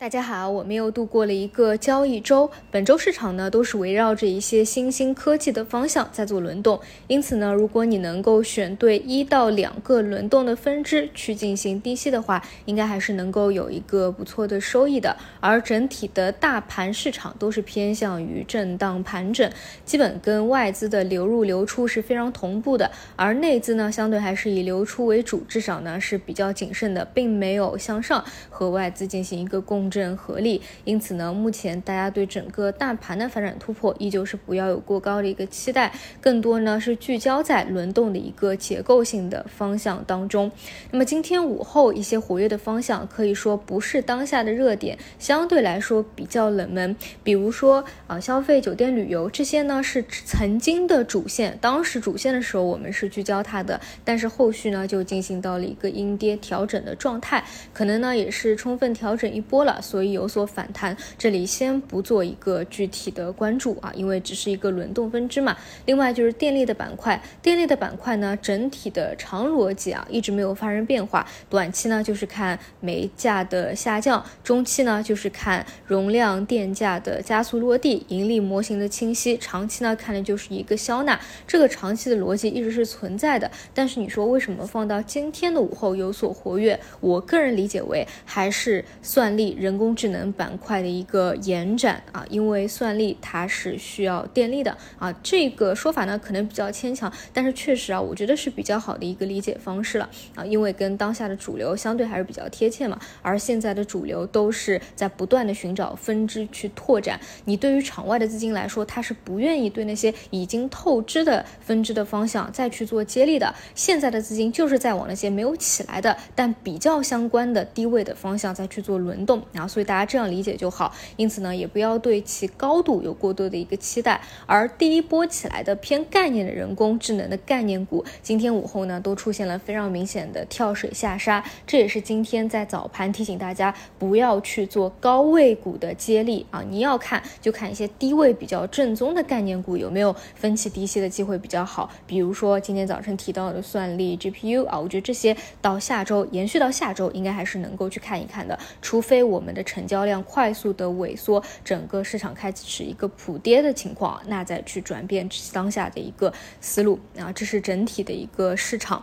大家好，我们又度过了一个交易周。本周市场呢都是围绕着一些新兴科技的方向在做轮动，因此呢，如果你能够选对一到两个轮动的分支去进行低吸的话，应该还是能够有一个不错的收益的。而整体的大盘市场都是偏向于震荡盘整，基本跟外资的流入流出是非常同步的。而内资呢，相对还是以流出为主，至少呢是比较谨慎的，并没有向上和外资进行一个共。正合力，因此呢，目前大家对整个大盘的发展突破，依旧是不要有过高的一个期待，更多呢是聚焦在轮动的一个结构性的方向当中。那么今天午后一些活跃的方向，可以说不是当下的热点，相对来说比较冷门。比如说啊，消费、酒店、旅游这些呢是曾经的主线，当时主线的时候我们是聚焦它的，但是后续呢就进行到了一个阴跌调整的状态，可能呢也是充分调整一波了。所以有所反弹，这里先不做一个具体的关注啊，因为只是一个轮动分支嘛。另外就是电力的板块，电力的板块呢，整体的长逻辑啊一直没有发生变化。短期呢就是看煤价的下降，中期呢就是看容量电价的加速落地，盈利模型的清晰。长期呢看的就是一个消纳，这个长期的逻辑一直是存在的。但是你说为什么放到今天的午后有所活跃？我个人理解为还是算力人。人工智能板块的一个延展啊，因为算力它是需要电力的。啊，这个说法呢可能比较牵强，但是确实啊，我觉得是比较好的一个理解方式了。啊，因为跟当下的主流相对还是比较贴切嘛，而现在的主流都是在不断的寻找分支去拓展，你对于场外的资金来说，它是不愿意对那些已经透支的分支的方向再去做接力的，现在的资金就是在往那些没有起来的但比较相关的低位的方向再去做轮动。然后，所以大家这样理解就好。因此呢，也不要对其高度有过多的一个期待。而第一波起来的偏概念的人工智能的概念股，今天午后呢都出现了非常明显的跳水下杀。这也是今天在早盘提醒大家不要去做高位股的接力啊！你要看就看一些低位比较正宗的概念股有没有分歧低吸的机会比较好。比如说今天早晨提到的算力 GPU 啊，我觉得这些到下周延续到下周应该还是能够去看一看的，除非我们。们的成交量快速的萎缩，整个市场开始一个普跌的情况，那再去转变当下的一个思路啊，这是整体的一个市场。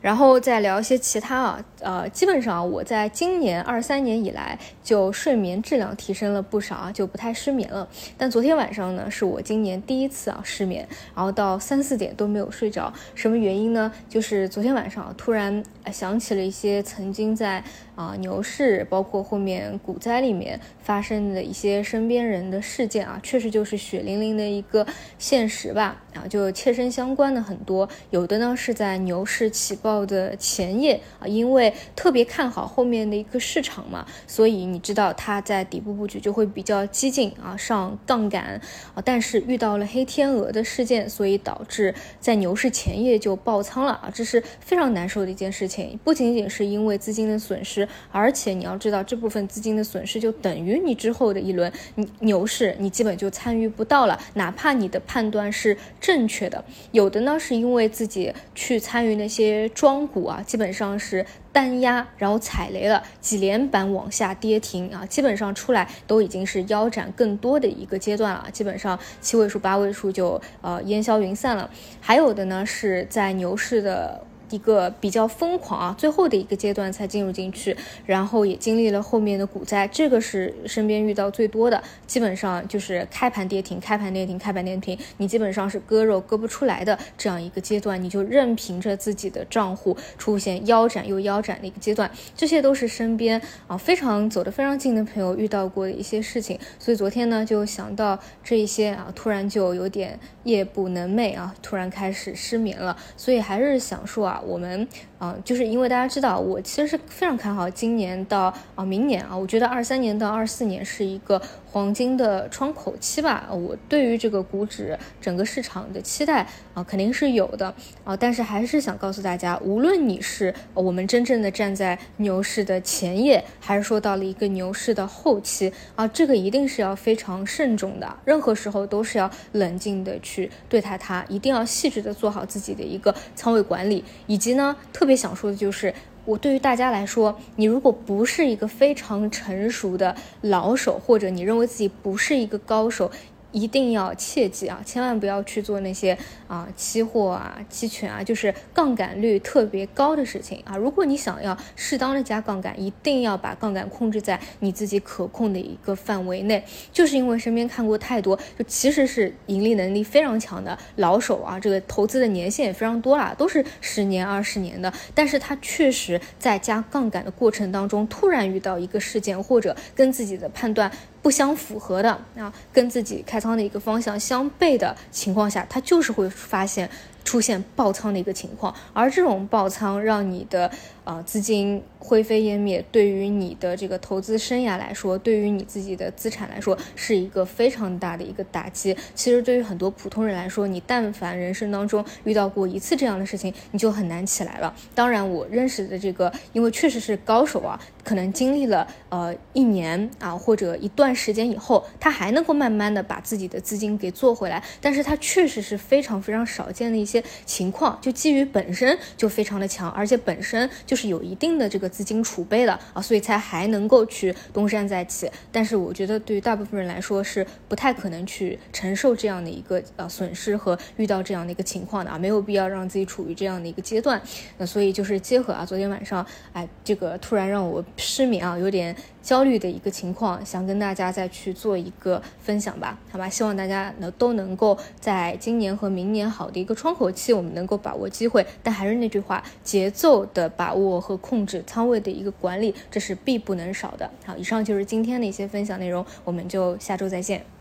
然后再聊一些其他啊，呃，基本上我在今年二三年以来就睡眠质量提升了不少啊，就不太失眠了。但昨天晚上呢，是我今年第一次啊失眠，然后到三四点都没有睡着。什么原因呢？就是昨天晚上突然想起了一些曾经在啊牛市，包括后面。股灾里面发生的一些身边人的事件啊，确实就是血淋淋的一个现实吧。啊，就切身相关的很多，有的呢是在牛市起爆的前夜啊，因为特别看好后面的一个市场嘛，所以你知道它在底部布局就会比较激进啊，上杠杆啊。但是遇到了黑天鹅的事件，所以导致在牛市前夜就爆仓了啊，这是非常难受的一件事情。不仅仅是因为资金的损失，而且你要知道这部分资金。的损失就等于你之后的一轮你牛市，你基本就参与不到了。哪怕你的判断是正确的，有的呢是因为自己去参与那些庄股啊，基本上是单压，然后踩雷了，几连板往下跌停啊，基本上出来都已经是腰斩更多的一个阶段了，基本上七位数、八位数就呃烟消云散了。还有的呢是在牛市的。一个比较疯狂啊，最后的一个阶段才进入进去，然后也经历了后面的股灾，这个是身边遇到最多的，基本上就是开盘跌停，开盘跌停，开盘跌停，你基本上是割肉割不出来的这样一个阶段，你就任凭着自己的账户出现腰斩又腰斩的一个阶段，这些都是身边啊非常走得非常近的朋友遇到过的一些事情，所以昨天呢就想到这一些啊，突然就有点夜不能寐啊，突然开始失眠了，所以还是想说啊。我们啊，就是因为大家知道，我其实是非常看好今年到啊明年啊，我觉得二三年到二四年是一个。黄金的窗口期吧，我对于这个股指整个市场的期待啊，肯定是有的啊，但是还是想告诉大家，无论你是我们真正的站在牛市的前夜，还是说到了一个牛市的后期啊，这个一定是要非常慎重的，任何时候都是要冷静的去对待它，一定要细致的做好自己的一个仓位管理，以及呢，特别想说的就是。我对于大家来说，你如果不是一个非常成熟的老手，或者你认为自己不是一个高手。一定要切记啊，千万不要去做那些啊期货啊、期权啊，就是杠杆率特别高的事情啊。如果你想要适当的加杠杆，一定要把杠杆控制在你自己可控的一个范围内。就是因为身边看过太多，就其实是盈利能力非常强的老手啊，这个投资的年限也非常多啦，都是十年、二十年的，但是他确实在加杠杆的过程当中，突然遇到一个事件，或者跟自己的判断。不相符合的啊，跟自己开仓的一个方向相悖的情况下，他就是会发现。出现爆仓的一个情况，而这种爆仓让你的啊资金灰飞烟灭，对于你的这个投资生涯来说，对于你自己的资产来说，是一个非常大的一个打击。其实对于很多普通人来说，你但凡人生当中遇到过一次这样的事情，你就很难起来了。当然，我认识的这个，因为确实是高手啊，可能经历了呃一年啊或者一段时间以后，他还能够慢慢的把自己的资金给做回来，但是他确实是非常非常少见的一些。些情况就基于本身就非常的强，而且本身就是有一定的这个资金储备的啊，所以才还能够去东山再起。但是我觉得对于大部分人来说是不太可能去承受这样的一个呃损失和遇到这样的一个情况的啊，没有必要让自己处于这样的一个阶段。那所以就是结合啊，昨天晚上哎这个突然让我失眠啊，有点。焦虑的一个情况，想跟大家再去做一个分享吧，好吧？希望大家呢都能够在今年和明年好的一个窗口期，我们能够把握机会。但还是那句话，节奏的把握和控制，仓位的一个管理，这是必不能少的。好，以上就是今天的一些分享内容，我们就下周再见。